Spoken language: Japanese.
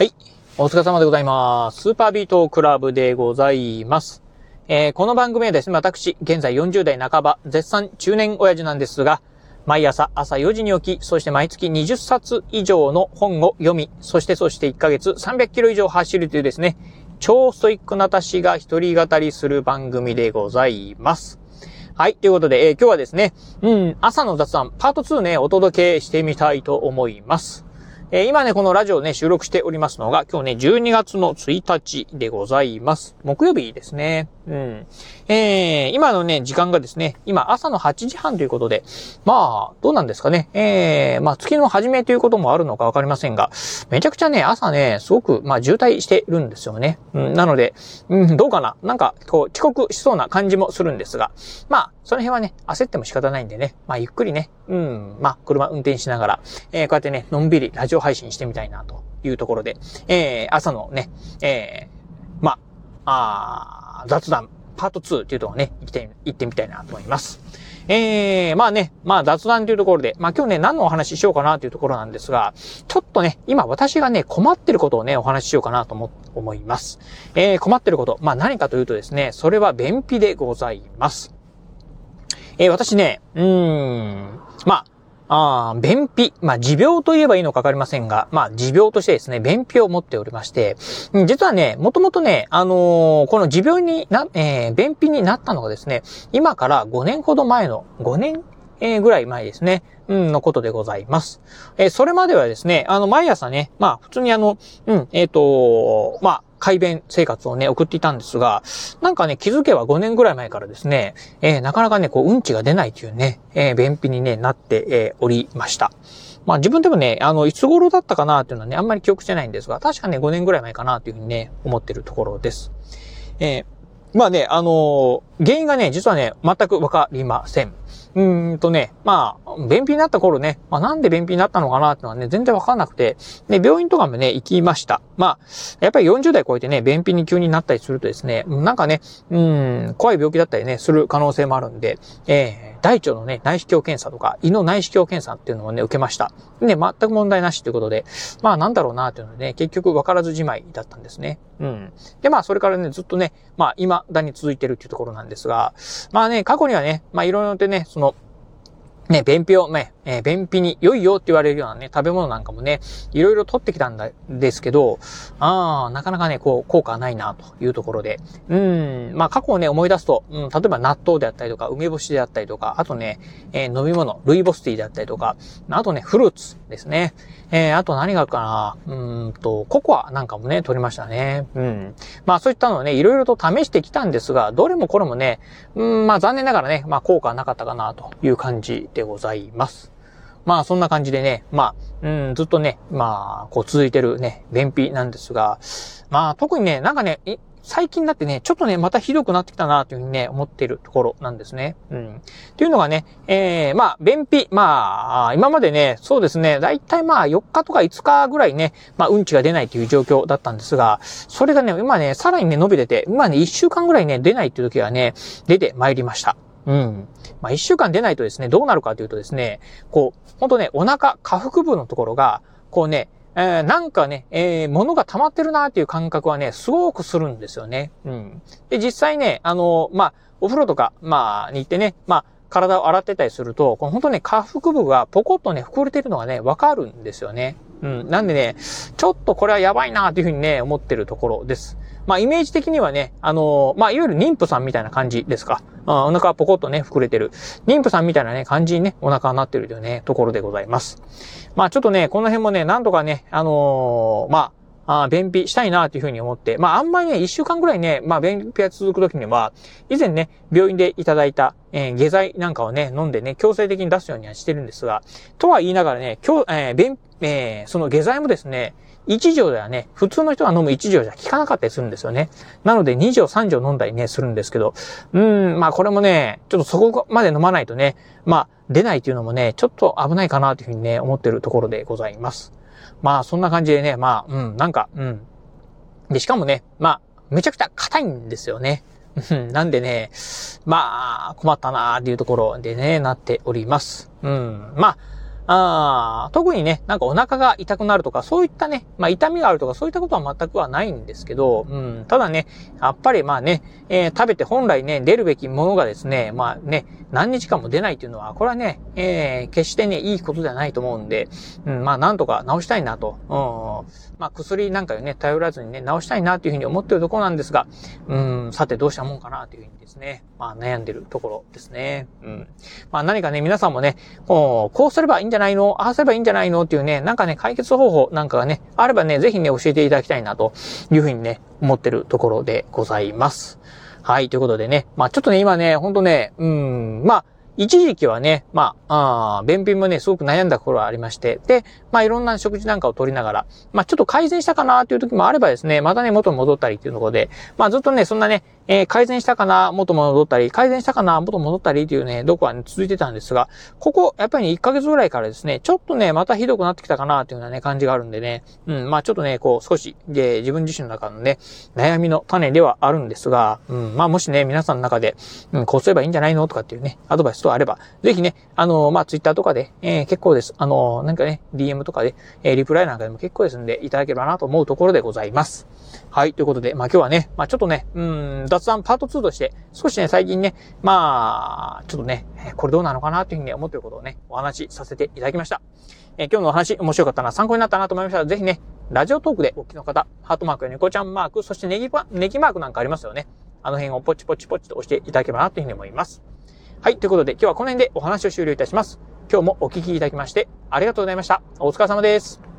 はい。お疲れ様でございます。スーパービートクラブでございます。えー、この番組はですね、私、現在40代半ば、絶賛中年親父なんですが、毎朝朝4時に起き、そして毎月20冊以上の本を読み、そしてそして1ヶ月300キロ以上走るというですね、超ストイックな私が一人語りする番組でございます。はい。ということで、えー、今日はですね、うん、朝の雑談、パート2ね、お届けしてみたいと思います。えー、今ね、このラジオね、収録しておりますのが、今日ね、12月の1日でございます。木曜日ですね。うん。えー、今のね、時間がですね、今朝の8時半ということで、まあ、どうなんですかね。えー、まあ、月の初めということもあるのかわかりませんが、めちゃくちゃね、朝ね、すごく、まあ、渋滞してるんですよね。うん、なので、うん、どうかななんか、こう、遅刻しそうな感じもするんですが、まあ、その辺はね、焦っても仕方ないんでね、まあ、ゆっくりね、うん、まあ、車運転しながら、えー、こうやってね、のんびりラジオ配信してみたいな、というところで、えー、朝のね、えー、まあ、あ雑談、パート2っていうところね、行って、行ってみたいなと思います。えー、まあね、まあ雑談というところで、まあ今日ね、何のお話ししようかなというところなんですが、ちょっとね、今私がね、困ってることをね、お話ししようかなと思、思います。えー、困ってること、まあ何かというとですね、それは便秘でございます。えー、私ね、うーん、まあ、あ便秘。まあ、持病と言えばいいのかわかりませんが、まあ、持病としてですね、便秘を持っておりまして、実はね、もともとね、あのー、この持病にな、えー、便秘になったのがですね、今から5年ほど前の、5年えー、ぐらい前ですね、うん、のことでございます。えー、それまではですね、あの、毎朝ね、まあ、普通にあの、うん、えっ、ー、と、まあ、改便生活をね、送っていたんですが、なんかね、気づけば5年ぐらい前からですね、えー、なかなかね、こう、うんちが出ないというね、えー、便秘にね、なって、えー、おりました。まあ自分でもね、あの、いつ頃だったかなっていうのはね、あんまり記憶してないんですが、確かね、5年ぐらい前かなというふうにね、思ってるところです。えー、まあね、あの原因がね、実はね、全くわかりません。うーんとね、まあ、便秘になった頃ね、まあなんで便秘になったのかなってのはね、全然わかんなくて、で、病院とかもね、行きました。まあ、やっぱり40代超えてね、便秘に急になったりするとですね、なんかね、うん、怖い病気だったりね、する可能性もあるんで、えー、大腸のね、内視鏡検査とか、胃の内視鏡検査っていうのをね、受けました。で、全く問題なしということで、まあなんだろうなっていうのでね、結局分からずじまいだったんですね。うん。で、まあそれからね、ずっとね、まあ未だに続いてるっていうところなんですが、まあね、過去にはね、まあいろいろとね、その、ね、便秘をね、え、便秘に良いよって言われるようなね、食べ物なんかもね、いろいろ取ってきたんだ、ですけど、ああ、なかなかね、こう、効果はないな、というところで。うん、まあ過去をね、思い出すと、うん、例えば納豆であったりとか、梅干しであったりとか、あとね、えー、飲み物、ルイボスティーであったりとか、あとね、フルーツですね。えー、あと何があるかな、うんと、ココアなんかもね、取りましたね。うん。まあそういったのをね、いろいろと試してきたんですが、どれもこれもね、うん、まあ残念ながらね、まあ効果はなかったかな、という感じでございます。まあそんな感じでね、まあ、うん、ずっとね、まあ、こう続いてるね、便秘なんですが、まあ特にね、なんかね、最近になってね、ちょっとね、またひどくなってきたなというふうにね、思っているところなんですね。うん。っていうのがね、えー、まあ、便秘。まあ、今までね、そうですね、だいたいまあ、4日とか5日ぐらいね、まあ、うんちが出ないという状況だったんですが、それがね、今ね、さらにね、伸びてて、今ね、1週間ぐらいね、出ないっていう時はね、出てまいりました。うん。まあ、一週間出ないとですね、どうなるかというとですね、こう、ほんとね、お腹、下腹部のところが、こうね、えー、なんかね、えー、物が溜まってるなっていう感覚はね、すごくするんですよね。うん。で、実際ね、あの、まあ、お風呂とか、まあ、に行ってね、まあ、体を洗ってたりすると、この本当ね、下腹部がポコッとね、膨れてるのがね、わかるんですよね。うん。なんでね、ちょっとこれはやばいなというふうにね、思ってるところです。まあ、イメージ的にはね、あのー、まあ、いわゆる妊婦さんみたいな感じですか。あお腹がポコッとね、膨れてる。妊婦さんみたいなね、感じにね、お腹になってるというね、ところでございます。まあ、ちょっとね、この辺もね、なんとかね、あのー、まあ、あ便秘したいなというふうに思って、まあ、あんまりね、一週間ぐらいね、まあ、便秘が続くときには、以前ね、病院でいただいた、えー、下剤なんかをね、飲んでね、強制的に出すようにはしてるんですが、とは言いながらね、今日、えー、便、えー、その下剤もですね、1錠ではね、普通の人が飲む1錠じゃ効かなかったりするんですよね。なので2錠3錠飲んだりね、するんですけど、うん、まあこれもね、ちょっとそこまで飲まないとね、まあ出ないっていうのもね、ちょっと危ないかなというふうにね、思ってるところでございます。まあそんな感じでね、まあ、うん、なんか、うん。で、しかもね、まあ、めちゃくちゃ硬いんですよね。なんでね、まあ、困ったなーっていうところでね、なっております。うん。まあ、あ特にね、なんかお腹が痛くなるとか、そういったね、まあ痛みがあるとか、そういったことは全くはないんですけど、うん、ただね、やっぱりまあね、えー、食べて本来ね、出るべきものがですね、まあね、何日間も出ないっていうのは、これはね、えー、決してね、いいことではないと思うんで、うん、まあなんとか治したいなと、うん、まあ薬なんかをね、頼らずにね、治したいなというふうに思ってるところなんですが、うん、さてどうしたもんかなというふうにですね、まあ悩んでるところですね。うん。まあ何かね、皆さんもね、こう、こうすればいいんじゃないないの？ああすればいいんじゃないの？っていうね、なんかね、解決方法なんかがね、あればね、ぜひね、教えていただきたいなというふうにね、思ってるところでございます。はい、ということでね、まあちょっとね、今ね、ほんとね、うん、まあ、一時期はね、まあ、あ便秘もね、すごく悩んだ頃はありまして、で、まあいろんな食事なんかを取りながら、まあちょっと改善したかなっていう時もあればですね、またね、元に戻ったりっていうところで、まあずっとね、そんなね、えー、改善したかな、元戻ったり、改善したかな、元戻ったりっていうね、どこはね、続いてたんですが、ここ、やっぱり、ね、1ヶ月ぐらいからですね、ちょっとね、またひどくなってきたかなっていうようなね、感じがあるんでね、うん、まあちょっとね、こう、少し、で、自分自身の中のね、悩みの種ではあるんですが、うん、まあもしね、皆さんの中で、うん、こうすればいいんじゃないの？とかっていうね、アドバイスとあれば、ぜひね、あの、まあツイッターとかで、えー、結構です。あの、なんかね、DM とかで、えー、リプライなんかでも結構ですんで、いただければなと思うところでございます。はい、ということで、まあ今日はね、まあちょっとね、うん、雑談パート2として、少しね、最近ね、まあ、ちょっとね、これどうなのかなというふうに思っていることをね、お話しさせていただきました。えー、今日のお話面白かったな、参考になったなと思いましたら、ぜひね、ラジオトークでお聞きの方、ハートマークや猫ちゃんマーク、そしてネギネギマークなんかありますよね。あの辺をポチポチポチと押していただければなというふうに思います。はい、ということで今日はこの辺でお話を終了いたします。今日もお聞きいただきましてありがとうございました。お疲れ様です。